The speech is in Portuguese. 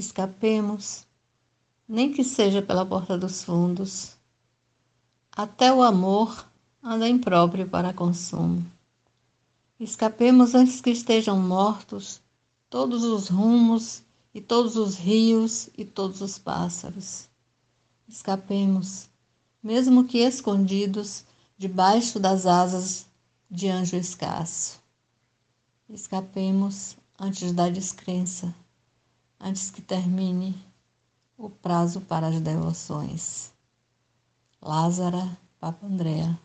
Escapemos, nem que seja pela porta dos fundos. Até o amor anda impróprio para consumo. Escapemos antes que estejam mortos todos os rumos e todos os rios e todos os pássaros. Escapemos, mesmo que escondidos debaixo das asas de anjo escasso. Escapemos antes da descrença, antes que termine o prazo para as devoções. Lázara Papa Andrea